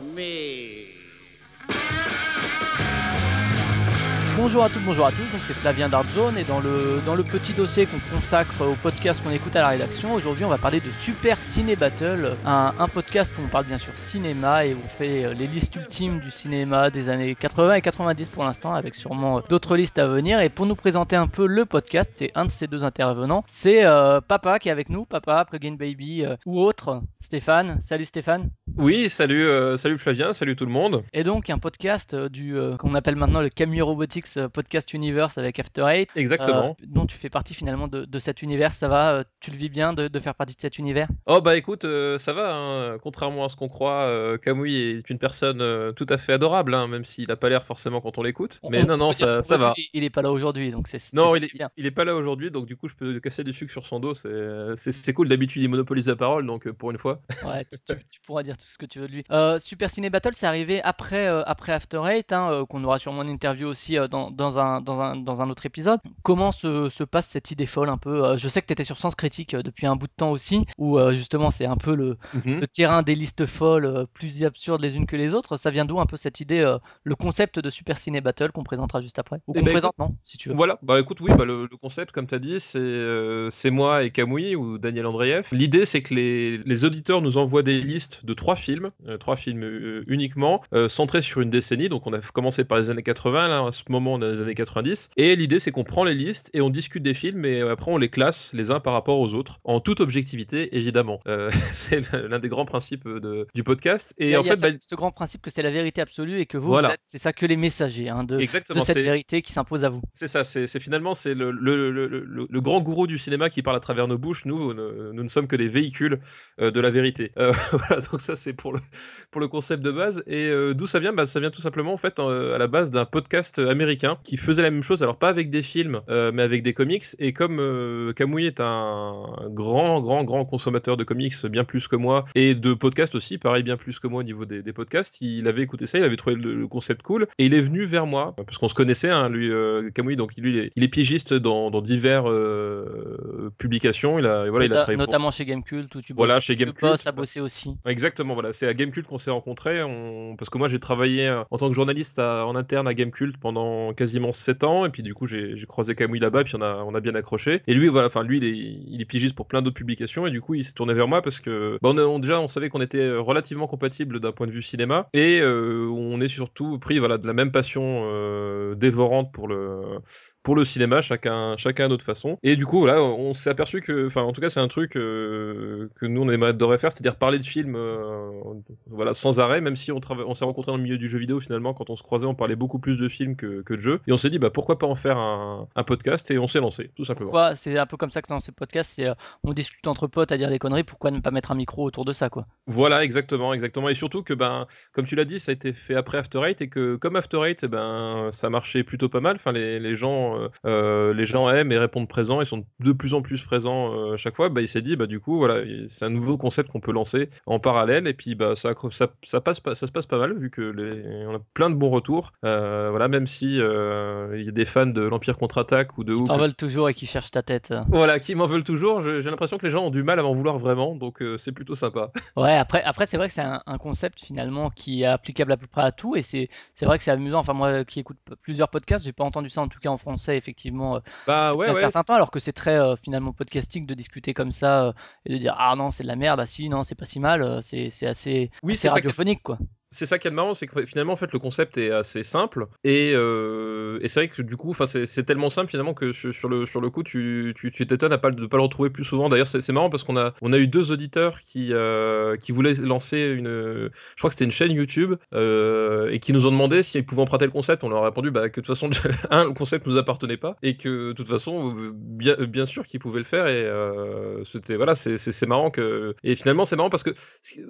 Me. Bonjour à toutes, bonjour à tous, donc c'est Flavien Dartzone et dans le, dans le petit dossier qu'on consacre au podcast qu'on écoute à la rédaction, aujourd'hui on va parler de Super Ciné Battle, un, un podcast où on parle bien sûr cinéma et où on fait euh, les listes ultimes du cinéma des années 80 et 90 pour l'instant avec sûrement euh, d'autres listes à venir. Et pour nous présenter un peu le podcast, c'est un de ces deux intervenants, c'est euh, Papa qui est avec nous, Papa, Plugin Baby euh, ou autre, Stéphane, salut Stéphane. Oui, salut, euh, salut Flavien, salut tout le monde. et donc un podcast du qu'on appelle maintenant le Camille Robotics Podcast Universe avec After Eight, Exactement. euh, dont tu fais partie finalement de, de cet univers. Ça va euh, Tu le vis bien de, de faire partie de cet univers? Oh bah écoute, euh, ça va, hein. contrairement à ce qu'on croit, euh, Kamui est une personne euh, tout à fait adorable, hein, même s'il a pas l'air forcément quand on l'écoute. Mais on non, non, ça, ça va. Il, il est pas là aujourd'hui, donc c'est. Non, il est, bien. il est pas là aujourd'hui, donc du coup je peux casser du sucre sur son dos, c'est cool. D'habitude il monopolise la parole, donc euh, pour une fois. Ouais, tu, tu- tu pourras dire tout ce que tu veux de lui. Euh, Super Ciné Battle, c'est arrivé après, euh, après After Eight, hein, euh, qu'on aura sûrement une interview aussi euh, dans, dans, un, dans, un, dans un autre épisode. Comment se, se passe cette idée folle un peu Euh, Je sais que tu étais sur Sens Critique euh, depuis un bout de temps aussi, où euh, justement c'est un peu le, Mhm. le terrain des listes folles plus absurdes les unes que les autres. Ça vient d'où un peu cette idée, le concept de Super Ciné Battle qu'on présentera juste après? Ou Eh qu'on ben, présente, non Si tu veux. Voilà, bah écoute, oui, bah, le, le concept, comme tu as dit, c'est euh, c'est moi et Kamui ou Daniel Andreev. L'idée, c'est que les, les auditeurs nous envoient des listes de trois films, euh, trois films euh, uniquement, centrés sur une décennie. Donc, on a commencé par les années 80, là, à ce moment, dans les années 90. Et l'idée, c'est qu'on prend les listes et on discute des films et euh, après, on les classe les uns par rapport aux autres, en toute objectivité, évidemment. Euh, c'est l'un des grands principes de, du podcast. Y Et en y a fait, ce, bah, ce grand principe que c'est la vérité absolue et que vous, Voilà. vous êtes- c'est ça que les messagers hein, de, cette vérité qui s'impose à vous. C'est ça, c'est finalement c'est le, le, le, le- le grand gourou du cinéma qui parle à travers nos bouches. Nous, nous ne sommes que des véhicules euh, de la vérité. Euh, voilà, donc ça c'est pour le, pour le concept de base. Et euh, d'où ça vient? Bah, Ça vient tout simplement en fait à la base d'un podcast américain qui faisait la même chose, alors pas avec des films, euh, mais avec des comics. Et comme euh, Kamui est un grand, grand, grand consommateur de comics, bien plus que moi, et de podcasts aussi, pareil, bien plus que moi au niveau des, des podcasts, il avait écouté ça, il avait trouvé le, le concept cool, et il est venu vers moi, parce qu'on se connaissait, hein, lui, euh, Kamui, donc lui, il est, il est pigiste dans, dans divers euh, publications, il a, voilà, il a Nota- travaillé pour- notamment chez Gamecult où tu Voilà, bosses- chez Gamecult. bosses à bosser aussi. Exactement, voilà. C'est à Gamecult qu'on s'est rencontrés. On... Parce que moi, j'ai travaillé euh, en tant que journaliste à- en interne à Gamecult pendant quasiment 7 ans. Et puis, du coup, j'ai croisé Camouille là-bas. Puis, on a, bien accroché. Et lui, voilà, enfin, lui, il est, il pigiste pour plein d'autres publications. Et du coup, il s'est tourné vers moi parce que, bah, déjà, on savait qu'on était euh, relativement compatibles d'un point de vue cinéma. Et euh, on est surtout pris, de la même passion euh, dévorante pour le pour le cinéma, chacun, chacun à notre façon. Et du coup, voilà, on s'est aperçu que, enfin, en tout cas, c'est un truc euh, que nous on aimerait faire, c'est-à-dire parler de films, euh, voilà, sans arrêt, même si on, s'est rencontrés dans le milieu du jeu vidéo finalement, quand on se croisait, on parlait beaucoup plus de films que, que de jeux. Et on s'est dit, bah pourquoi pas en faire un, un podcast Et on s'est lancé, tout simplement. Pourquoi C'est un peu comme ça que dans ces podcasts, c'est euh, on discute entre potes à dire des conneries. Pourquoi ne pas mettre un micro autour de ça, quoi? Voilà, exactement, exactement. Et surtout que, ben, comme tu l'as dit, ça a été fait après After Eight et que, comme After Eight, ben, ça marchait plutôt pas mal. Enfin, les, les gens, euh, euh, les gens aiment et répondent présents. Ils sont de plus en plus présents euh, chaque fois. Bah, il s'est dit, bah, du coup, voilà, c'est un nouveau concept qu'on peut lancer en parallèle. Et puis, bah, ça, ça, ça passe, pas- ça se passe pas mal vu que les, on a plein de bons retours. Euh, voilà, même si il y a des fans de l'Empire contre-attaque ou de Hook T'en veulent toujours et qui cherchent ta tête. voilà, qui m'en veulent toujours. J'ai l'impression que les gens ont du mal à m'en vouloir vraiment, donc c'est plutôt sympa. Ouais, après, après c'est vrai que c'est un, un concept finalement qui est applicable à peu près à tout et c'est vrai que c'est amusant. Enfin, moi qui écoute plusieurs podcasts, j'ai pas entendu ça en tout cas en français effectivement euh, Bah ouais, un ouais. certain temps, alors que c'est très euh, finalement podcastique de discuter comme ça euh, et de dire ah non c'est de la merde, ah si non c'est pas si mal, c'est c'est assez, Oui, assez ça radiophonique quoi. C'est ça qui est marrant, c'est que finalement en fait le concept est assez simple et, euh, et c'est vrai que du coup, c'est tellement simple finalement que sur le sur le coup tu t'étonnes à pas de pas le retrouver plus souvent. D'ailleurs c'est marrant parce qu'on a on a eu deux auditeurs qui euh, qui voulaient lancer une, je crois que c'était une chaîne YouTube euh, et qui nous ont demandé s'ils pouvaient emprunter le concept. On leur a répondu bah, que de toute façon un le concept nous appartenait pas et que de toute façon bien bien sûr qu'ils pouvaient le faire et c'était voilà c'est marrant que et finalement c'est marrant parce que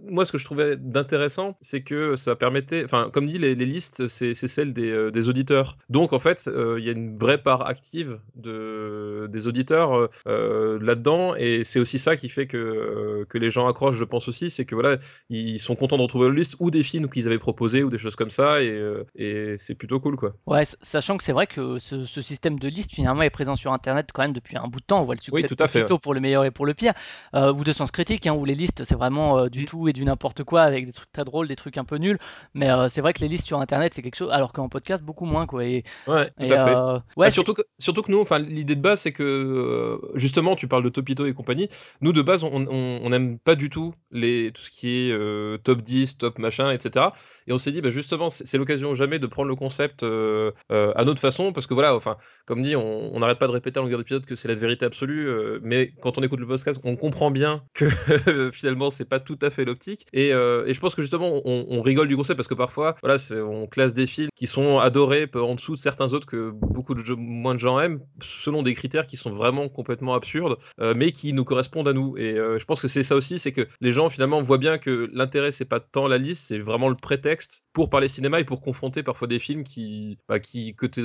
moi ce que je trouvais d'intéressant c'est que ça permettait, enfin, comme dit, les, listes, c'est celle euh, des, auditeurs. Donc, en fait, euh, il y a une vraie part active de, des auditeurs euh, là-dedans, et c'est aussi ça qui fait que, que les gens accrochent, je pense aussi, c'est que voilà, ils sont contents de retrouver la liste ou des films qu'ils avaient proposés ou des choses comme ça, et, et c'est plutôt cool, quoi. Ouais, sachant que c'est vrai que ce, système de liste finalement est présent sur Internet quand même depuis un bout de temps. On voit le succès oui, tout à fait, pour le meilleur et pour le pire, ou de sens critique, hein, où les listes c'est vraiment du tout et du n'importe quoi avec des trucs très drôles, des trucs un peu nul. Mais euh, c'est vrai que les listes sur internet, c'est quelque chose, alors qu'en podcast, beaucoup moins. Quoi. Et, ouais, tout à fait. Euh, ouais, bah, surtout, que, surtout que nous, enfin, l'idée de base, c'est que euh, justement, tu parles de Topito et compagnie. Nous, de base, on n'aime pas du tout les, tout ce qui est top 10, top machin, etc. Et on s'est dit, bah, justement, c'est l'occasion jamais de prendre le concept à notre façon, parce que voilà, enfin, comme dit, on n'arrête pas de répéter en longueur d'épisode que c'est la vérité absolue, mais quand on écoute le podcast, on comprend bien que finalement, c'est pas tout à fait l'optique. Et, et, je pense que justement, on, on rigole du concept parce que parfois, voilà, on classe des films qui sont adorés en dessous de certains autres que beaucoup de moins de gens aiment, selon des critères qui sont vraiment complètement absurdes, euh, mais qui nous correspondent à nous. Et euh, je pense que c'est ça aussi, c'est que les gens finalement voient bien que l'intérêt c'est pas tant la liste, c'est vraiment le prétexte pour parler cinéma et pour confronter parfois des films qui, bah, qui que tu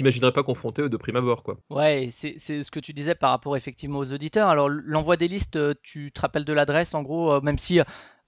imaginerais pas confronter de prime abord, quoi. Ouais, c'est ce que tu disais par rapport effectivement aux auditeurs. Alors l'envoi des listes, tu te rappelles de l'adresse en gros, même si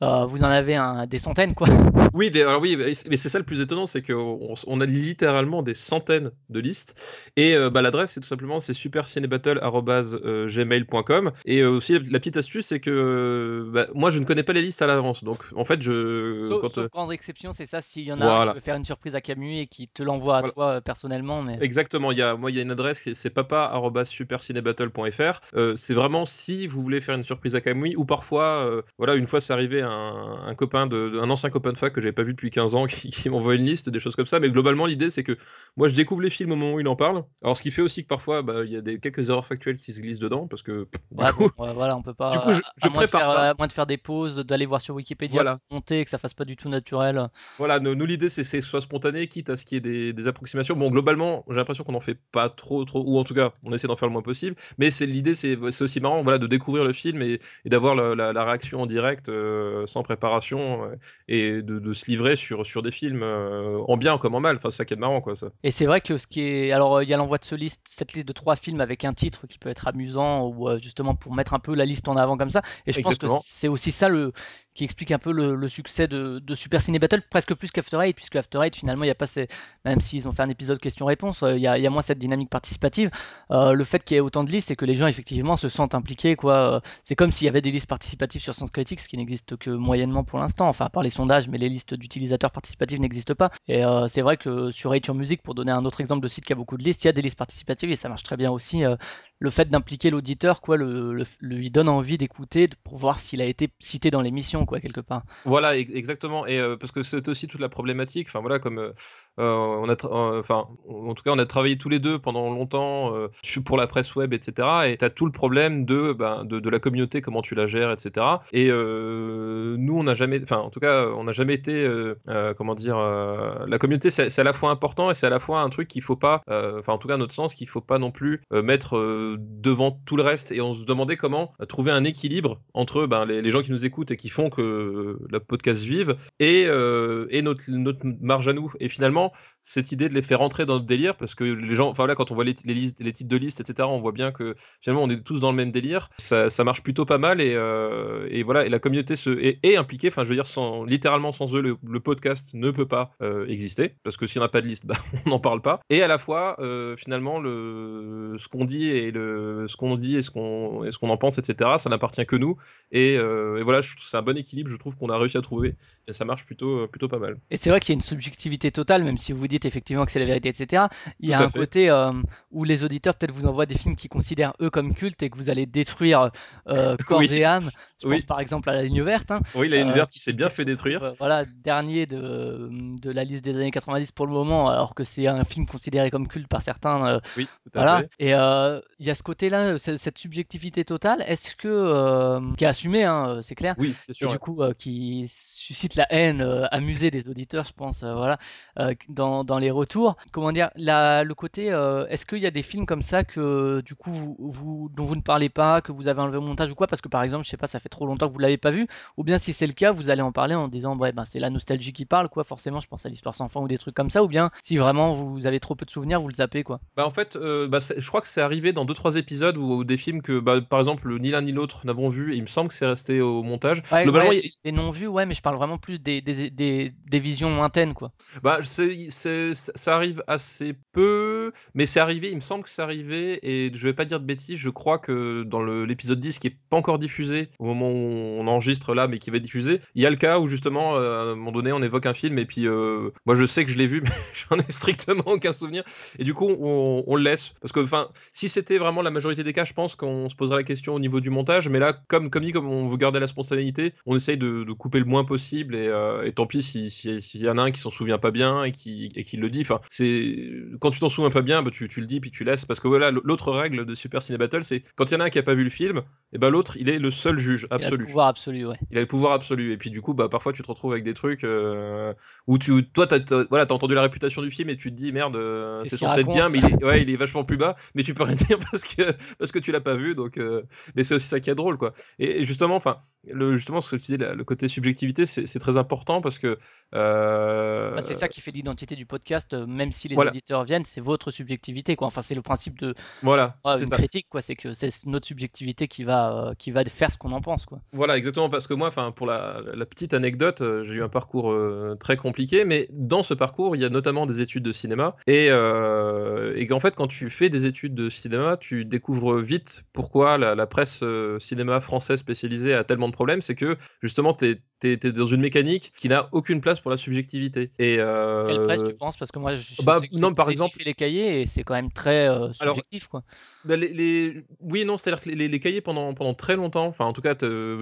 euh, vous en avez un, des centaines, quoi. Oui, alors oui, mais c'est ça le plus étonnant, c'est qu'on on a littéralement des centaines de listes. Et euh, bah, l'adresse, c'est tout simplement c'est supercinébattle@gmail.com. Et euh, aussi la, petite astuce, c'est que bah, moi je ne connais pas les listes à l'avance, donc en fait je. Sauf, quand, prendre exception, c'est ça s'il y en a un qui veut faire une surprise à Camus et qui te l'envoie à toi personnellement. Mais... Exactement. Il y a, moi, il y a une adresse, c'est papa@supercinébattle.fr. c'est vraiment si vous voulez faire une surprise à Camus ou parfois, voilà, une fois c'est arrivé un, copain de, un ancien copain de fac que j'avais pas vu depuis 15 ans qui, m'envoie une liste, des choses comme ça. Mais globalement, l'idée c'est que moi je découvre les films au moment où il en parle. Alors ce qui fait aussi que parfois bah, il y a des quelques erreurs factuelles qui se glissent dedans parce que. voilà, on peut pas. Du coup, je, prépare moins de, faire, de faire des pauses, d'aller voir sur Wikipédia, voilà. monter, que ça fasse pas du tout naturel. Voilà, nous, l'idée c'est que ce soit spontané, quitte à ce qu'il y ait des, approximations. Bon, globalement, j'ai l'impression qu'on en fait pas trop, trop, ou en tout cas, on essaie d'en faire le moins possible. Mais c'est l'idée, c'est aussi marrant, voilà, de découvrir le film et, d'avoir la, réaction en direct euh, sans préparation euh, et de, se livrer sur, sur des films euh, en bien comme en mal. Enfin, c'est ça qui est marrant, quoi. Ça. Et c'est vrai que ce qui est. Alors, il y a l'envoi de ce liste, cette liste de trois films avec un titre qui peut être amusant ou justement pour mettre un peu la liste en avant comme ça. Et je pense que c'est aussi ça le qui explique un peu le, succès de, Super Ciné Battle, presque plus qu'After Eight, puisque After Eight, finalement, il n'y a pas ces... même s'ils ont fait un épisode question-réponse, euh, il y, a moins cette dynamique participative. Euh, le fait qu'il y ait autant de listes, c'est que les gens, effectivement, se sentent impliqués. quoi. Euh, c'est comme s'il y avait des listes participatives sur Sens Critique, ce qui n'existe que moyennement pour l'instant, enfin, par les sondages, mais les listes d'utilisateurs participatifs n'existent pas. Et c'est vrai que sur Rate Music, pour donner un autre exemple de site qui a beaucoup de listes, il y a des listes participatives et ça marche très bien aussi le fait d'impliquer l'auditeur, quoi, le, lui donne envie d'écouter pour voir s'il a été cité dans l'émission, quoi, quelque part. Voilà, exactement. Et euh, parce que c'est aussi toute la problématique. Enfin voilà, comme euh, euh, on a, enfin, en tout cas, on a travaillé tous les deux pendant longtemps pour la presse web, etc. Et tu as tout le problème de, ben, de, la communauté, comment tu la gères, etc. Et nous, on n'a jamais, enfin, en tout cas, on n'a jamais été, comment dire, la communauté, c'est à la fois important et c'est à la fois un truc qu'il faut pas, enfin, en tout cas, à notre sens, qu'il faut pas non plus mettre devant tout le reste et on se demandait comment trouver un équilibre entre ben, les, gens qui nous écoutent et qui font que le podcast vive et, euh, et notre, notre marge à nous. Et finalement, cette idée de les faire rentrer dans notre délire, parce que les gens, enfin là, quand on voit les, les, les, titres de liste, etc., on voit bien que finalement on est tous dans le même délire. Ça, ça marche plutôt pas mal et, euh, et, voilà, et la communauté se, est, impliquée. Enfin, je veux dire, littéralement sans eux, le, podcast ne peut pas euh, exister parce que si on n'a pas de liste, bah, on n'en parle pas. Et à la fois, finalement, le, ce qu'on dit et le, ce qu'on dit et ce qu'on, ce qu'on en pense, etc., ça n'appartient que nous. Et, et voilà, c'est un bon équilibre, je trouve qu'on a réussi à trouver et ça marche plutôt, plutôt pas mal. Et c'est vrai qu'il y a une subjectivité totale, même si vous dites dites effectivement que c'est la vérité, etc. Il y a un fait. côté euh, où les auditeurs peut-être vous envoient des films qu'ils considèrent eux comme cultes et que vous allez détruire euh, corps Oui. et âme. Je Oui. pense par exemple à la ligne verte. hein. Oui, la ligne Euh, verte qui s'est bien fait détruire. euh, voilà, dernier de, de la liste des années 90 pour le moment, alors que c'est un film considéré comme culte par certains. Oui, tout à voilà. fait. Et il y a ce côté-là, ce- cette subjectivité totale. Est-ce que qui est assumée, hein, c'est clair. Oui, bien Et sûr. du ouais. coup, qui suscite la haine, amusée des auditeurs, je pense, voilà, dans, dans les retours. Comment dire, la, le côté, euh, est-ce qu'il y a des films comme ça que, du coup, vous, vous- dont vous ne parlez pas, que vous avez enlevé au montage ou quoi, parce que par exemple, je sais pas, ça fait trop longtemps que vous l'avez pas vu, ou bien si c'est le cas, vous allez en parler en disant, ouais, ben c'est la nostalgie qui parle, quoi. Forcément, je pense à l'histoire sans fin ou des trucs comme ça, ou bien si vraiment vous avez trop peu de souvenirs, vous le zappez, quoi. Bah en fait, euh, bah, je crois que c'est arrivé dans deux trois épisodes où des films que, bah, par exemple, ni l'un ni l'autre n'avons vu. Et il me semble que c'est resté au montage. Ouais, Globalement, ouais, il- les non vus, ouais, mais je parle vraiment plus des, des, des, des visions lointaines, quoi. Bah, c'est, c'est- ça arrive assez peu, mais c'est arrivé, il me semble que c'est arrivé, et je vais pas dire de bêtises, je crois que dans l'épisode 10 qui est pas encore diffusé, au moment où on enregistre là, mais qui va être diffusé, il y a le cas où justement, euh, à un moment donné, on évoque un film, et puis euh, moi je sais que je l'ai vu, mais j'en ai strictement aucun souvenir, et du coup on, le laisse, parce que enfin, si c'était vraiment la majorité des cas, je pense qu'on se poserait la question au niveau du montage, mais là, comme, comme dit, comme on veut garder la spontanéité, on essaye de, couper le moins possible, et, euh, tant pis si- si- s'il y en a un qui s'en souvient pas bien et qui, et qui le dit. Enfin, c'est quand tu t'en souviens pas bien, bah, tu, tu le dis puis tu laisses. Parce que voilà, l'autre règle de Super Ciné Battle, c'est quand il y en a un qui a pas vu le film, et ben l'autre, il est le seul juge Il a le absolu. pouvoir absolu, ouais. Il a le pouvoir absolu. Et puis du coup, bah parfois tu te retrouves avec des trucs euh, où tu, toi, t'as, t'as- voilà, t'as entendu la réputation du film et tu te dis merde, euh, c'est qu'il censé être bien, mais il est, ouais, il est vachement plus bas. Mais tu peux rien dire parce que parce que tu l'as pas vu. Donc, euh, mais c'est aussi ça qui est drôle, quoi. Et, et justement, enfin, le justement ce que tu la- le côté subjectivité, c'est, très important parce que Bah, c'est ça qui fait l'identité du podcast, euh, même si les Voilà. auditeurs viennent, c'est votre subjectivité, quoi. Enfin, c'est le principe de voilà, ouais, c'est une ça. critique, quoi. C'est que c'est notre subjectivité qui va, euh, qui va faire ce qu'on en pense, quoi. Voilà, exactement, parce que moi, enfin, pour la, la petite anecdote, euh, j'ai eu un parcours euh, très compliqué, mais dans ce parcours, il y a notamment des études de cinéma, et, euh, et qu'en fait, quand tu fais des études de cinéma, tu découvres vite pourquoi la, la presse cinéma française spécialisée a tellement de problèmes, c'est que justement, t'es es, dans une mécanique qui n'a aucune place pour la subjectivité. Et euh, Quelle presse tu penses? Parce que moi, je, bah, sais que non, par exemple- les cahiers et c'est quand même très euh, Alors, subjectif, quoi. Bah, les, Oui et non, c'est-à-dire que les, cahiers pendant, pendant très longtemps, enfin en tout cas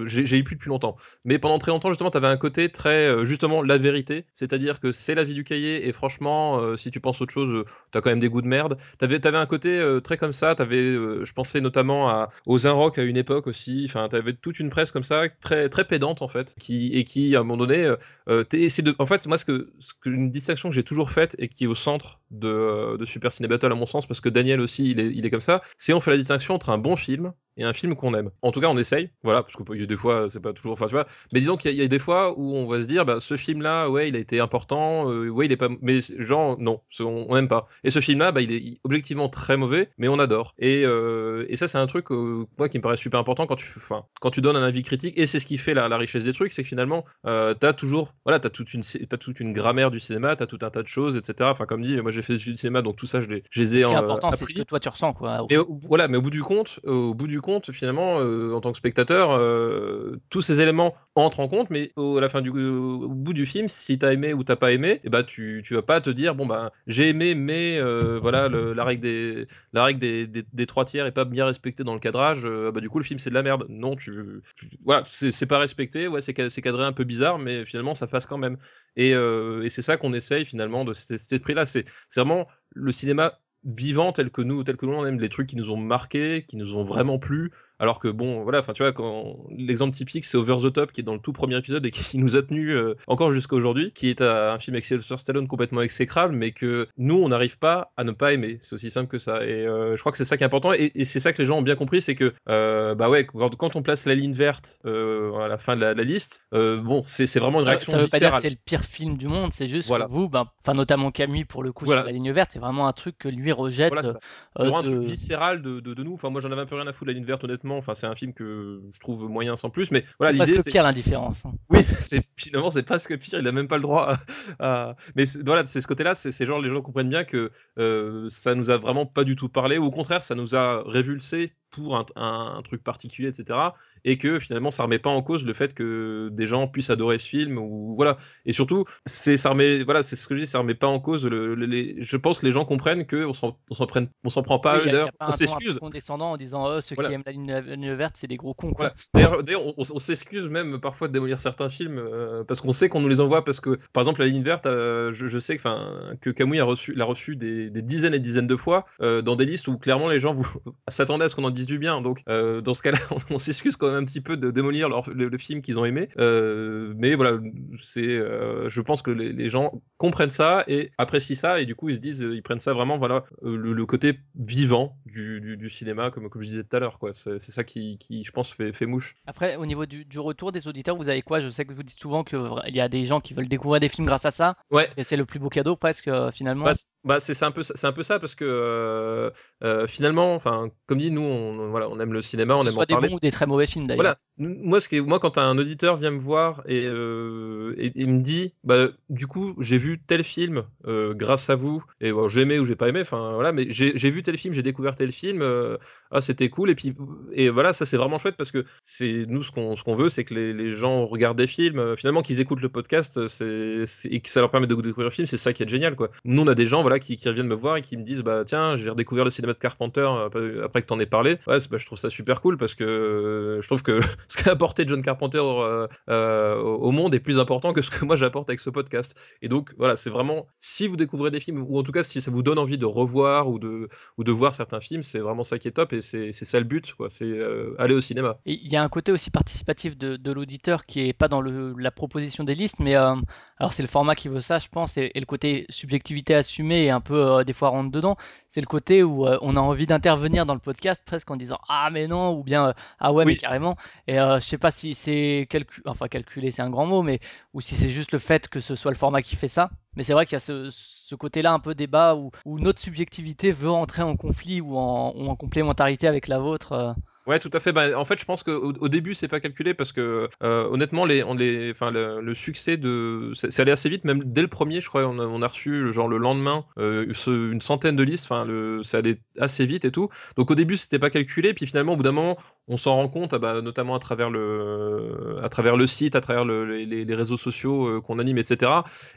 j'ai eu plus depuis longtemps, mais pendant très longtemps justement tu avais un côté très euh, justement la vérité, c'est-à-dire que c'est la vie du cahier et franchement euh, si tu penses autre chose, tu as quand même des goûts de merde. Tu avais, un côté euh, très comme ça, t'avais, euh, je pensais notamment à, aux Rock à une époque aussi, enfin tu avais toute une presse comme ça, très, très pédante en fait, qui, et qui à un moment donné, euh, euh, de, en fait moi ce que, une distinction que j'ai toujours faite et qui est au centre de, euh, de Super Ciné Battle à mon sens, parce que Daniel aussi il est, il est comme ça, c'est on fait la distinction entre un bon film et un film qu'on aime. En tout cas, on essaye, voilà, parce qu'il y a des fois, c'est pas toujours, enfin, tu vois, mais disons qu'il y, a- il y a des fois où on va se dire, bah, ce film-là, ouais, il a été important, euh, ouais, il est pas, mais genre, non, on n'aime pas. Et ce film-là, bah, il est objectivement très mauvais, mais on adore. Et, euh, et ça, c'est un truc, euh, moi, qui me paraît super important quand tu, enfin, quand tu donnes un avis critique, et c'est ce qui fait la, la richesse des trucs, c'est que finalement, t'as toujours, voilà, t'as toute une, t'as toute une grammaire du cinéma, t'as tout un tas de choses, etc. Enfin, comme dit, moi, j'ai fait des études de cinéma, donc tout ça, je les, je les ai Ce qui est important, c'est ce que toi tu ressens, quoi. au voilà, mais au bout du compte, au bout du compte, finalement, euh, en tant que spectateur, euh, tous ces éléments entrent en compte, mais au, la fin du, bout du film, si t'as aimé ou t'as pas aimé, et bah tu, tu vas pas te dire bon bah j'ai aimé, mais euh, voilà la règle des la règle des, des, trois tiers est pas bien respectée dans le cadrage, euh, bah du coup le film c'est de la merde. Non, tu, tu- voilà, c'est pas respecté, ouais c'est ca- c'est cadré un peu bizarre, mais finalement ça passe quand même. Et, et c'est ça qu'on essaye finalement de cet, esprit-là, c'est vraiment le cinéma vivant tel que nous, tel que nous on aime, les trucs qui nous ont marqué, qui nous ont vraiment plu. Alors que bon, voilà, enfin tu vois, quand l'exemple typique c'est Over the Top qui est dans le tout premier épisode et qui nous a tenu euh, encore jusqu'à aujourd'hui, qui est un, un film avec Sylvester Stallone complètement exécrable, mais que nous on n'arrive pas à ne pas aimer. C'est aussi simple que ça. Et euh, je crois que c'est ça qui est important et, et c'est ça que les gens ont bien compris, c'est que euh, bah ouais, quand, quand on place la ligne verte à la fin de la, la liste, bon, c'est vraiment une Ça, réaction ça veut pas dire que c'est le pire film du monde, c'est juste Voilà. que vous, ben, enfin notamment Camille pour le coup Voilà. sur la ligne verte, c'est vraiment un truc que lui rejette. Voilà, ça. C'est vraiment un truc viscéral de, de, de nous. Enfin, moi, j'en avais un peu rien à foutre de la ligne verte, honnêtement. Enfin, c'est un film que je trouve moyen sans plus. Mais voilà, c'est l'idée, presque c'est. pire l'indifférence. hein. Oui, c'est- c'est finalement c'est pas ce que pire, il a même pas le droit à. à- Mais voilà, c'est ce côté-là, c'est c'est genre les gens comprennent bien que euh, ça nous a vraiment pas du tout parlé, ou au contraire, ça nous a révulsé pour un, un- un truc particulier, etc. Et que finalement, ça remet pas en cause le fait que des gens puissent adorer ce film ou voilà. Et surtout, c'est ça remet, voilà, c'est ce que je dis, ça remet pas en cause. Le, le- les, je pense que les gens comprennent que on s'en on prend pas. Oui, a- on s'excuse. condescendant en disant oh, ceux Voilà. qui aiment la ligne, verte, c'est des gros cons. Quoi. Voilà. D'ailleurs, on s'excuse même parfois de démolir certains films euh, parce qu'on sait qu'on nous les envoie parce que, par exemple, la ligne verte, euh, je, sais que, que Kamui a reçu, l'a reçu des, dizaines et dizaines de fois euh, dans des listes où clairement les gens s'attendaient à ce qu'on en dise du bien. Donc, euh, dans ce cas-là, on, s'excuse quand même un petit peu de démolir le, film qu'ils ont aimé. Euh, mais voilà, c'est, euh, je pense que les, gens comprennent ça et apprécient ça et du coup ils se disent, ils prennent ça vraiment, voilà, euh, le, côté vivant du, cinéma, comme, je disais tout à l'heure, quoi. C'est, ça qui, je pense, fait, mouche. Après, au niveau du retour des auditeurs, vous avez quoi? Je sais que vous dites souvent qu'il y a des gens qui veulent découvrir des films grâce à ça. Ouais. Et c'est le plus beau cadeau presque euh, finalement. Bah, bah, c'est un peu ça- c'est un peu ça parce que euh, euh, finalement enfin comme dit nous on voilà on aime le cinéma que on ce aime en soit des parler. bons ou des très mauvais films d'ailleurs. voilà. Moi ce qui est- moi quand un auditeur vient me voir et, euh, et, et me dit bah du coup j'ai vu tel film grâce à vous et bon, j'ai aimé ou j'ai pas aimé enfin voilà mais j'ai vu tel film j'ai découvert tel film ah c'était cool et puis et voilà ça c'est vraiment chouette parce que c'est nous ce qu'on ce qu'on veut c'est que les, les gens regardent des films. Finalement qu'ils écoutent le podcast c'est- et que ça leur permet de découvrir le film c'est ça qui est génial quoi. Nous on a des gens voilà qui, reviennent me voir et qui me disent bah tiens j'ai redécouvert le cinéma de Carpenter euh, après, que t'en aies parlé. Ouais bah, je trouve ça super cool parce que euh, je trouve que ce qu'a apporté John Carpenter euh, au monde est plus important que ce que moi j'apporte avec ce podcast. Et donc voilà c'est vraiment si vous découvrez des films ou en tout cas si ça vous donne envie de revoir ou de ou de voir certains films c'est vraiment ça qui est top et c'est ça le but quoi. C'est aller au cinéma. Il y a un côté aussi participatif de, l'auditeur qui est pas dans la proposition des listes, mais alors c'est le format qui veut ça, je pense, et le côté subjectivité assumée et un peu euh, des fois rentre dedans. C'est le côté où euh, on a envie d'intervenir dans le podcast presque en disant ah mais non ou bien euh, ah ouais mais carrément. Et je sais pas si c'est calcu enfin calculé c'est un grand mot, mais ou si c'est juste le fait que ce soit le format qui fait ça. Mais c'est vrai qu'il y a ce, ce côté-là un peu débat où, où notre subjectivité veut entrer en conflit ou en, ou en complémentarité avec la vôtre. Ouais, tout à fait. Bah, en fait, je pense qu'au au début, c'est pas calculé parce que euh, honnêtement, les, on les, le, succès de, c'est allé assez vite. Même dès le premier, je crois, on a, on a reçu genre le lendemain euh, une centaine de listes. Enfin, le, ça allait assez vite et tout. Donc au début, c'était pas calculé. Puis finalement, au bout d'un moment, on s'en rend compte, ah bah, notamment à travers le, à travers le site, à travers le- les, réseaux sociaux euh, qu'on anime, etc.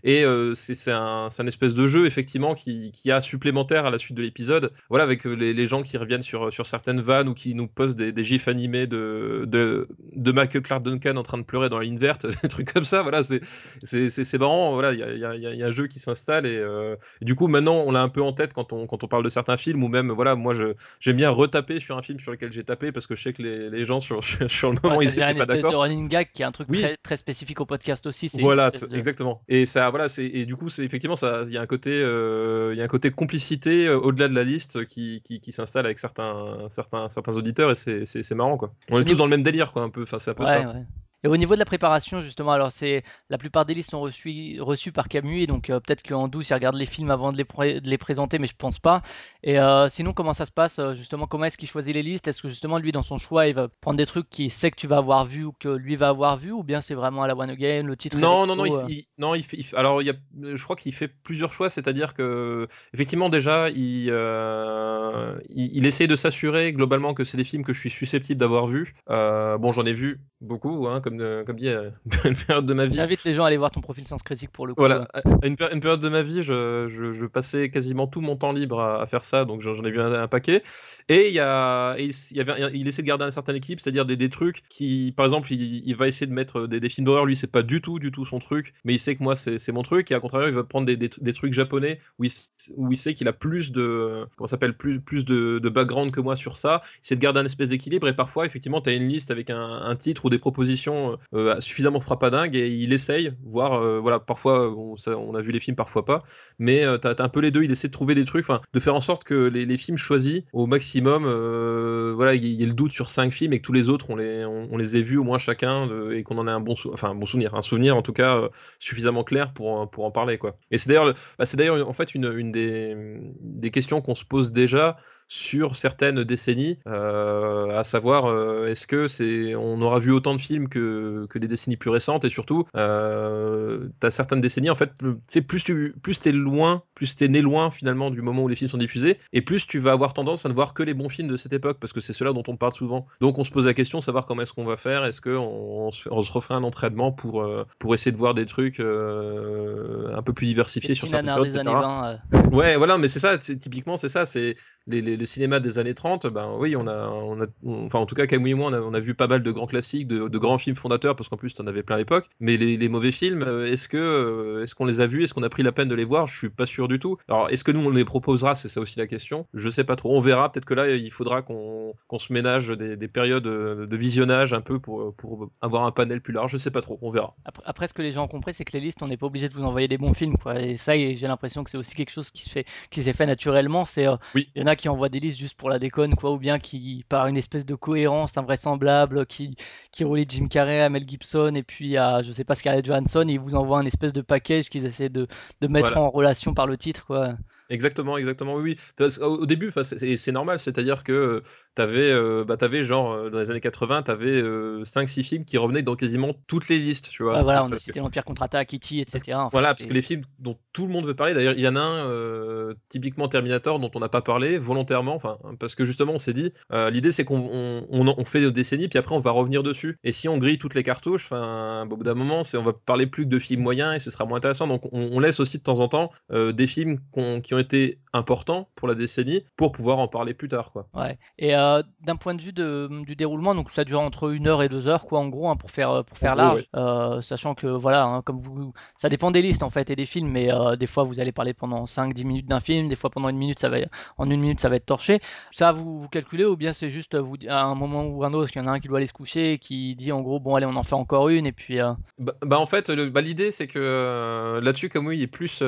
Et euh, c'est un, un espèce de jeu effectivement qui, qui a supplémentaire à la suite de l'épisode. Voilà, avec les, les gens qui reviennent sur, sur certaines vannes ou qui nous postent des, des gifs animés de, de, de Michael Clark Duncan en train de pleurer dans la ligne verte, des trucs comme ça. Voilà, c'est c'est- c'est- c'est marrant. Voilà, il y a, y a- y a- un jeu qui s'installe et, euh, et du coup maintenant on l'a un peu en tête quand on, quand on parle de certains films ou même voilà, moi j'aime bien retaper sur un film sur lequel j'ai tapé parce que je sais que les, les gens sur, sur, le moment Ouais, ils étaient pas d'accord. running gag qui est un truc Oui. très, très spécifique au podcast aussi. c'est Voilà, c'est- de- exactement. Et ça, voilà, c'est et du coup, c'est effectivement ça. Il y a un côté, euh, y a un côté complicité euh, au-delà de la liste qui, qui, qui s'installe avec certains, certains, certains auditeurs et c'est, marrant quoi. On est tous dans le même délire quoi, un peu. Enfin, c'est un peu Ouais, ça. ouais. Et au niveau de la préparation, justement, alors c'est la plupart des listes sont reçues, reçues par Camus, et donc euh, peut-être qu'en douce il regarde les films avant de les, pré- de les présenter, mais je pense pas. Et euh, sinon, comment ça se passe euh, justement Comment est-ce qu'il choisit les listes? Est-ce que justement lui, dans son choix, il va prendre des trucs qu'il sait que tu vas avoir vu ou que lui va avoir vu, ou bien c'est vraiment à la one again, le titre Non, non, non, il, il- non, il il alors il y a, je crois qu'il fait plusieurs choix, c'est-à-dire que effectivement déjà, il, euh, il, essaye de s'assurer globalement que c'est des films que je suis susceptible d'avoir. Euh, bon, j'en ai vu beaucoup, hein, comme, euh, comme dit, euh, une période de ma vie. J'invite les gens à aller voir ton profil Sens Critique pour le coup. Voilà, à une, péri- une période de ma vie, je, je- je passais quasiment tout mon temps libre à, à faire ça, donc j'en ai vu un, un paquet. Et il y a, et il y avait, il essaie de garder un certain équilibre, c'est-à-dire des, des trucs qui, par exemple, il, il va essayer de mettre des, des films d'horreur. Lui, c'est pas du tout, du tout son truc, mais il sait que moi, c'est mon truc. Et à contraire, il va prendre des, des, trucs japonais où il, où il sait qu'il a plus de, comment s'appelle, plus, plus de, de background que moi sur ça. Il essaie de garder un espèce d'équilibre. Et parfois, effectivement, tu as une liste avec un, un titre ou des propositions euh, suffisamment frappadingues et il essaye, voire, euh, voilà, parfois, on, a vu les films, parfois pas mais euh, t'as t'as un peu les deux. Il essaie de trouver des trucs, de faire en sorte que les, films choisis au maximum, euh, voilà, il y, ait le doute sur cinq films et que tous les autres on les, on, les ait vus au moins chacun euh, et qu'on en ait un bon, enfin, un bon souvenir, un souvenir en tout cas euh, suffisamment clair pour, pour en parler, quoi. Et c'est d'ailleurs, le- bah, c'est d'ailleurs en fait une, une des, des questions qu'on se pose déjà sur certaines décennies, à savoir est-ce que c'est on aura vu autant de films que, que des décennies plus récentes et surtout euh, t'as certaines décennies en fait c'est plus tu plus t'es loin plus t'es né loin finalement du moment où les films sont diffusés et plus tu vas avoir tendance à ne voir que les bons films de cette époque parce que c'est ceux-là dont on parle souvent. Donc on se pose la question savoir comment est-ce qu'on va faire. Est-ce que on, se, refait un entraînement pour pour essayer de voir des trucs un peu plus diversifiés sur certaines périodes, des années 20, ouais voilà mais c'est ça typiquement c'est ça c'est les, les, le cinéma des années 30 ben oui on a on a enfin en tout cas Camille et moi on a, vu pas mal de grands classiques de, de grands films fondateurs parce qu'en plus tu en avais plein à l'époque. Mais les, les, mauvais films est-ce que est-ce qu'on les a vus? Est-ce qu'on a pris la peine de les voir? Je suis pas sûr du tout. Alors est-ce que nous on les proposera? C'est ça aussi la question. Je sais pas trop. On verra. Peut-être que là il faudra qu'on qu'on se ménage des, des, périodes de visionnage un peu pour, pour avoir un panel plus large. Je sais pas trop. On verra. Après, après ce que les gens ont compris c'est que les listes on n'est pas obligé de vous envoyer des bons films quoi. Et ça j'ai l'impression que c'est aussi quelque chose qui se fait qui s'est fait naturellement. C'est oui. il y en a qui envoient des listes juste pour la déconne quoi ou bien qui par une espèce de cohérence invraisemblable qui qui relie Jim Carrey à Mel Gibson et puis à je sais pas Scarlett Johansson et ils vous envoient un espèce de package qu'ils essaient de, de mettre en relation par le titre quoi Exactement, exactement, oui. Parce, au, début, c'est normal, c'est-à-dire que tu avais, euh, bah, avais, genre, euh, dans les années 80, tu avais 5-6 films qui revenaient dans quasiment toutes les listes, tu vois. Ouais, voilà, on a cité l'Empire contre-attaque, Kitty, etc. voilà, parce que les films dont tout le monde veut parler, d'ailleurs, il y en a un, euh, typiquement Terminator, dont on n'a pas parlé, volontairement, enfin, parce que justement, on s'est dit, l'idée c'est qu'on on, fait des décennies, puis après, on va revenir dessus. Et si on grille toutes les cartouches, enfin, au bout d'un moment, on va parler plus que de films moyens et ce sera moins intéressant. Donc, on, on laisse aussi de temps en temps des films qui ont été important pour la décennie pour pouvoir en parler plus tard. Quoi. Ouais. Et euh, d'un point de vue de, du déroulement, donc ça dure entre une heure et deux heures, quoi, en gros, hein, pour faire, pour faire large, euh, sachant que voilà, hein, comme vous, ça dépend des listes en fait et des films, mais euh, des fois vous allez parler pendant 5-10 minutes d'un film, des fois pendant une minute, ça va, en une minute ça va être torché. Ça vous, vous calculez ou bien c'est juste vous, à un moment ou un autre, qu'il y en a un qui doit aller se coucher et qui dit en gros, bon allez, on en fait encore une et puis. Bah, bah, en fait, bah, l'idée c'est que là-dessus, comme il est plus,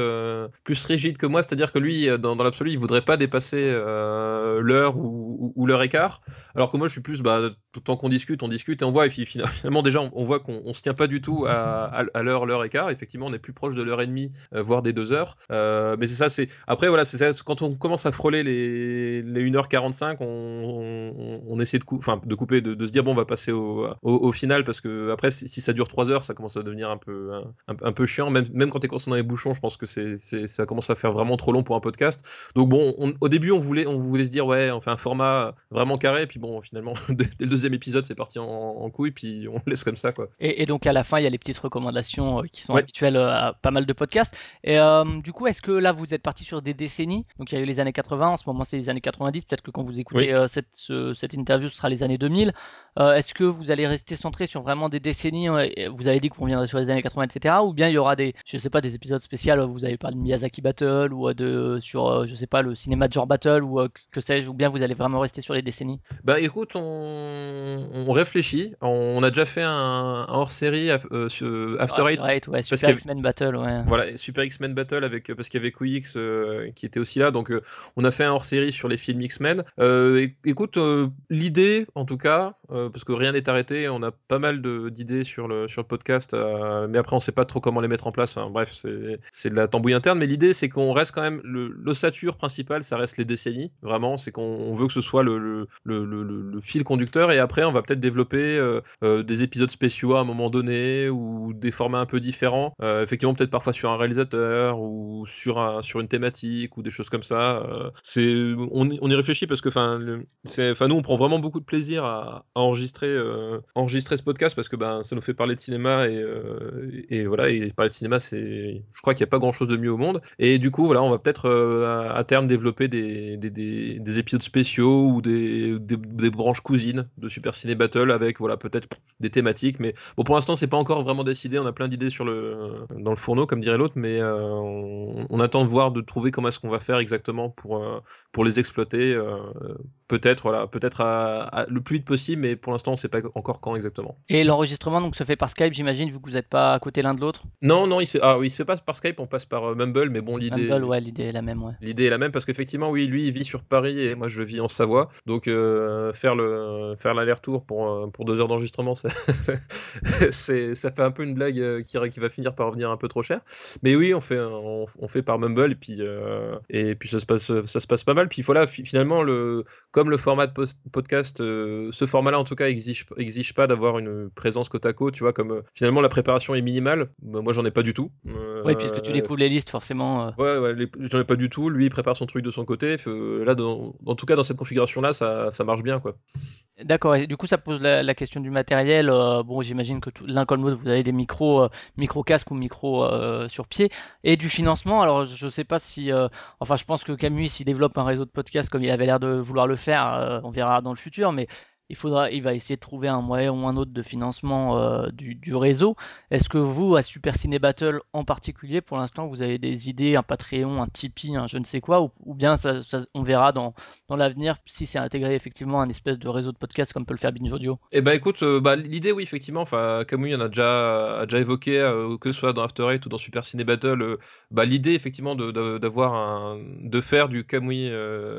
plus rigide que moi, c'est-à-dire que lui, dans, dans l'absolu, il voudrait pas dépasser euh, l'heure ou, ou, l'heure quart. Alors que moi, je suis plus, bah, tout le temps qu'on discute, on discute et on voit. Et finalement, déjà, on, voit qu'on se tient pas du tout à, l'heure, l'heure quart. Effectivement, on est plus proche de l'heure et demie, euh, voire des deux heures. Euh, mais c'est ça, c'est. Après, voilà, c'est. Quand on commence à frôler les, les 1h45, on, on, essaie de, couper, de, se dire, bon, on va passer au, final parce que après, si, ça dure 3 heures, ça commence à devenir un peu, chiant. Même, quand t'es coincé dans les bouchons, je pense que c'est, ça commence à faire vraiment trop long un podcast. Donc bon, au début, on voulait, on voulait se dire, ouais, on fait un format vraiment carré, puis bon, finalement, dès, le deuxième épisode, c'est parti en, en, couille, puis on laisse comme ça, quoi. Et, donc à la fin, il y a les petites recommandations euh, qui sont habituelles euh, à pas mal de podcasts. Et euh, du coup, est-ce que là, vous êtes parti sur des décennies? Donc il y a eu les années 80, en ce moment, c'est les années 90. Peut-être que quand vous écoutez cette, cette interview, ce sera les années 2000. est-ce que vous allez rester centré sur vraiment des décennies Vous avez dit qu'on reviendrait sur les années 80, etc. Ou bien il y aura des, je sais pas, des épisodes spéciaux. Vous avez parlé de Miyazaki Battle ou de sur, je sais pas, le cinéma de genre battle ou euh, que sais-je, ou bien vous allez vraiment rester sur les décennies? Bah écoute, on, on réfléchit. On a déjà fait un, hors-série euh, sur After, Eight. ouais, Super X-Men Battle, ouais. Voilà, Super X-Men Battle avec parce qu'il y avait euh, qui était aussi là, donc on a fait un hors-série sur les films X-Men. écoute, l'idée, en tout cas, parce que rien n'est arrêté, on a pas mal d'idées sur le sur le podcast, mais après on sait pas trop comment les mettre en place. bref, c'est de la tambouille interne, mais l'idée c'est qu'on reste quand même l'ossature principale, ça reste les décennies. Vraiment, c'est qu'on veut que ce soit le, le, fil conducteur et après on va peut-être développer euh, euh, des épisodes spéciaux à un moment donné ou des formats un peu différents. Euh, effectivement, peut-être parfois sur un réalisateur ou sur, un, sur une thématique ou des choses comme ça. c'est on, on, y réfléchit parce que enfin nous on prend vraiment beaucoup de plaisir à, enregistrer enregistrer ce podcast parce que ben ça nous fait parler de cinéma et, et voilà et parler de cinéma je crois qu'il n'y a pas grand chose de mieux au monde et du coup voilà on va peut-être à terme développer des, des, épisodes spéciaux ou des, branches cousines de Super Ciné Battle avec voilà peut-être des thématiques. Mais bon, pour l'instant, c'est pas encore vraiment décidé. On a plein d'idées le dans le fourneau, comme dirait l'autre, mais euh, on, attend de voir, de trouver comment est-ce qu'on va faire exactement pour euh, pour les exploiter. Euh, peut-être voilà, peut-être le plus vite possible, mais pour l'instant, on sait pas encore quand exactement. Et l'enregistrement donc se fait par Skype, j'imagine, vu que vous n'êtes pas à côté l'un de l'autre? Non, non, il se fait, ah oui, il se fait pas par Skype, on passe par euh, Mumble, mais bon, l'idée. Mumble, ouais, l'idée est la même, ouais. L'idée est la même parce qu'effectivement, oui, lui, il vit sur Paris et moi, je vis en Savoie, donc euh, faire le faire l'aller-retour pour euh, pour deux heures d'enregistrement, ça, c'est ça fait un peu une blague qui, qui va finir par revenir un peu trop cher. Mais oui, on fait on, on fait par Mumble et puis euh, et puis ça se passe ça se passe pas mal. Puis voilà, fi- finalement le comme le format de post- podcast, euh, ce format-là en tout cas exige exige pas d'avoir une présence côte à côte, tu vois, comme euh, finalement la préparation est minimale. Bah, moi, j'en ai pas du tout. Euh, Oui, puisque tu découvres les listes, forcément. euh, Ouais, ouais, j'en ai pas du tout. Lui, il prépare son truc de son côté. Là, dans, en tout cas, dans cette configuration-là, ça, ça marche bien, quoi. D'accord, et du coup ça pose la, la question du matériel. euh, bon, j'imagine que l'un comme l'autre, vous avez des micros, euh, micro casques ou micro euh, sur pied. Et du financement, alors je sais pas si... enfin, je pense que Camus, s'il développe un réseau de podcasts comme il avait l'air de vouloir le faire, on verra dans le futur, mais il faudra, il va essayer de trouver un moyen ou un autre de financement euh, du, réseau. Est-ce que vous, à Super Ciné Battle en particulier, pour l'instant, vous avez des idées, un Patreon, un Tipeee, un je ne sais quoi, ou, bien on verra dans, dans l'avenir si c'est intégré effectivement à un espèce de réseau de podcasts comme peut le faire Binge Audio? Et bah écoute, euh, bah, l'idée, oui, effectivement, enfin, Camus en a déjà, déjà évoqué, euh, que ce soit dans After Eight ou dans Super Ciné Battle, bah, l'idée, effectivement, de, d'avoir un, de faire du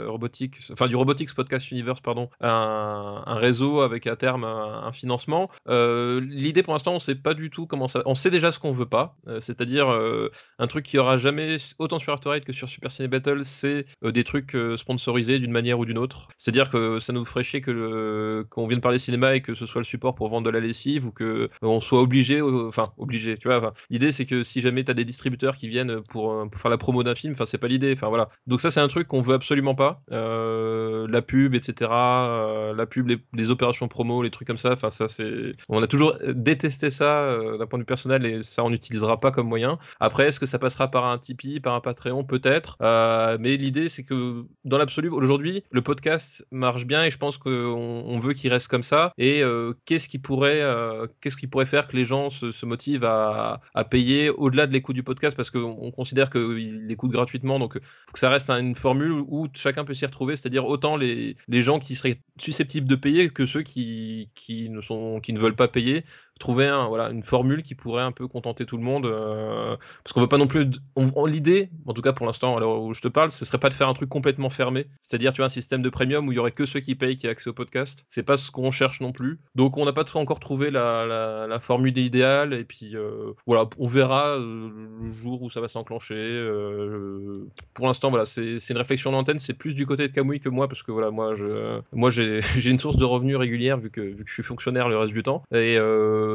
Robotics, enfin, du Robotics Podcast Universe, pardon, un, un réseau avec à terme un, financement. Euh, l'idée, pour l'instant, on sait pas du tout comment ça, on sait déjà ce qu'on veut pas, euh, c'est-à-dire, euh, un truc qui aura jamais, autant sur After Eight que sur Super Ciné Battle, c'est des trucs sponsorisés d'une manière ou d'une autre. C'est-à-dire que ça nous ferait chier que le- qu'on vienne parler cinéma et que ce soit le support pour vendre de la lessive ou que on soit obligé, enfin obligé, tu vois. L'idée c'est que si jamais tu as des distributeurs qui viennent pour, faire la promo d'un film, enfin c'est pas l'idée. Enfin voilà. Donc ça c'est un truc qu'on veut absolument pas. La pub, etc. la pub, les, les opérations promo, les trucs comme ça. Enfin ça c'est, on a toujours détesté ça euh, d'un point de vue personnel et ça on n'utilisera pas comme moyen. Après est-ce que ça passera par un Tipeee, par un Patreon? Peut-être. Euh, mais l'idée c'est que dans l'absolu aujourd'hui le podcast marche bien et je pense qu'on on veut qu'il reste comme ça. Et euh, qu'est-ce qui pourrait, qu'est-ce qui pourrait faire que les gens se, motivent à, payer au-delà de l'écoute du podcast? Parce qu'on on considère qu'ils l'écoutent gratuitement, donc faut que ça reste un- une formule où chacun peut s'y retrouver, c'est-à-dire autant les, les gens qui seraient susceptibles de payer que ceux qui, ne veulent pas payer trouver une formule qui pourrait un peu contenter tout le monde. euh, parce qu'on veut pas non plus. L'idée, en tout cas pour l'instant, alors où je te parle, ce serait pas de faire un truc complètement fermé. C'est-à-dire, tu vois, un système de premium où il y aurait que ceux qui payent qui aient accès au podcast. C'est pas ce qu'on cherche non plus. Donc on n'a pas encore trouvé la, formule idéale. Et puis euh, voilà, on verra euh, le jour où ça va s'enclencher. pour l'instant, voilà, c'est une réflexion d'antenne. C'est plus du côté de Kamui que moi, parce que voilà, moi, je, moi j'ai une source de revenus régulière vu que, vu que je suis fonctionnaire le reste du temps. Et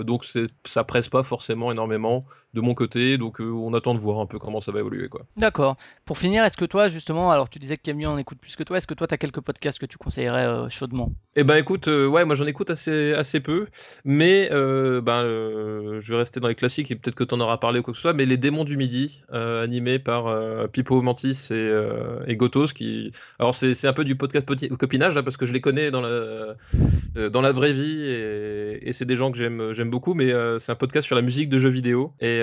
donc c'est- ça presse pas forcément énormément de mon côté. Donc euh, on attend de voir un peu comment ça va évoluer. quoi. D'accord. Pour finir, est-ce que toi, justement, alors tu disais que Camille en écoute plus que toi, est-ce que toi, tu as quelques podcasts que tu conseillerais euh, chaudement? Eh ben écoute, euh, ouais, moi j'en écoute assez, assez peu, mais ben, je vais rester dans les classiques et peut-être que tu en auras parlé ou quoi que ce soit, mais Les Démons du Midi, euh, animé par Pipo Mantis et, et Gotos, qui... Alors c'est c'est un peu du podcast copinage, là, parce que je les connais dans la, dans la vraie vie et, et c'est des gens que j'aime j'aime beaucoup, mais c'est un podcast sur la musique de jeux vidéo et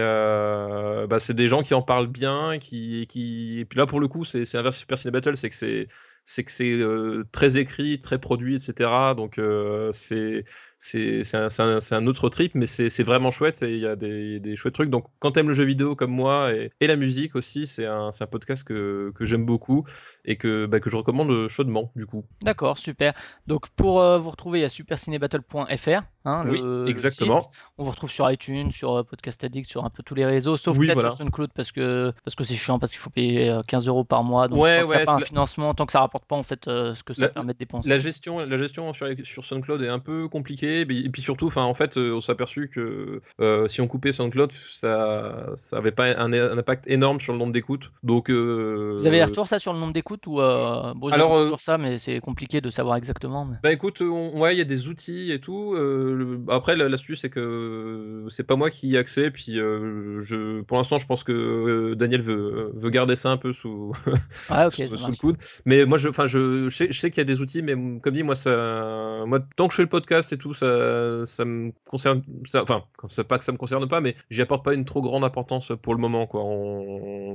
bah, c'est des gens qui en parlent bien, qui, qui... et puis là pour le coup c'est c'est inverse Super Ciné Battle, c'est que c'est c'est que c'est euh, très écrit, très produit, etc. Donc euh, c'est c'est un, un- un autre trip, mais c'est vraiment chouette et il y a des, des chouettes trucs. Donc quand t'aimes le jeu vidéo comme moi et, et la musique aussi, c'est un, un podcast que, que j'aime beaucoup et que, bah, que je recommande chaudement du coup. D'accord, super. Donc pour euh, vous retrouver, il y a supercinébattle.fr, hein, Oui, le, le exactement. site. On vous retrouve sur iTunes, sur euh, Podcast Addict, sur un peu tous les réseaux, sauf Oui, peut-être voilà. sur SoundCloud parce que parce que c'est chiant, parce qu'il faut payer euh, 15 euros par mois. Donc Ouais, tant ouais, pas un la- financement, tant que ça rapporte pas en fait euh, ce que ça La- permet de dépenser. La gestion, la gestion sur, sur SoundCloud est un peu compliquée, et puis, surtout, enfin, en fait, euh, on s'est aperçu que euh, si on coupait SoundCloud, ça, ça avait pas un, un impact énorme sur le nombre d'écoutes. Donc, euh, Vous avez des retours ça sur le nombre d'écoutes ou euh, bon, Alors, toujours ça, mais c'est compliqué de savoir exactement. mais- Bah écoute, on- ouais, il y a des outils et tout. le- après, la- l'astuce c'est que c'est pas moi qui y ai accès. Puis, je, pour l'instant, je pense que Daniel veut, veut garder ça un peu sous, Ah sous, le coude. Mais moi, je, enfin, je, je sais, je sais qu'il y a des outils, mais comme dit, moi, ça, moi, tant que je fais le podcast et tout, ça ça, ça me concerne, enfin, pas que ça me concerne pas, mais j'y apporte pas une trop grande importance pour le moment, quoi.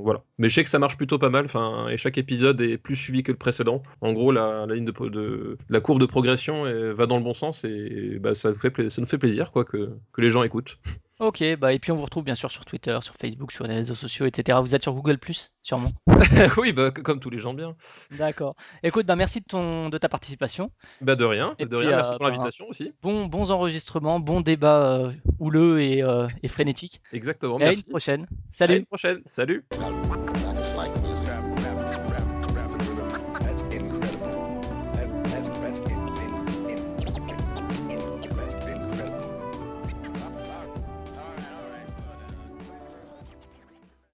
Voilà. Mais je sais que ça marche plutôt pas mal, enfin, et chaque épisode est plus suivi que le précédent. En gros, la, la ligne de, la courbe de progression va dans le bon sens et bah, ça, nous fait plaisir, quoi, que les gens écoutent. Ok, bah et puis on vous retrouve bien sûr sur Twitter, sur Facebook, sur les réseaux sociaux, etc. Vous êtes sur Google Plus, sûrement? oui, bah, c- comme tous les gens bien. D'accord. Écoute, bah merci de ton de ta participation. Bah, de rien, Et de puis, rien. Merci euh, pour ben, l'invitation aussi. Bon, bons enregistrements, bon débat euh, houleux et, euh, et frénétique. Exactement. Et à une Merci. prochaine. À Salut. une prochaine. Salut.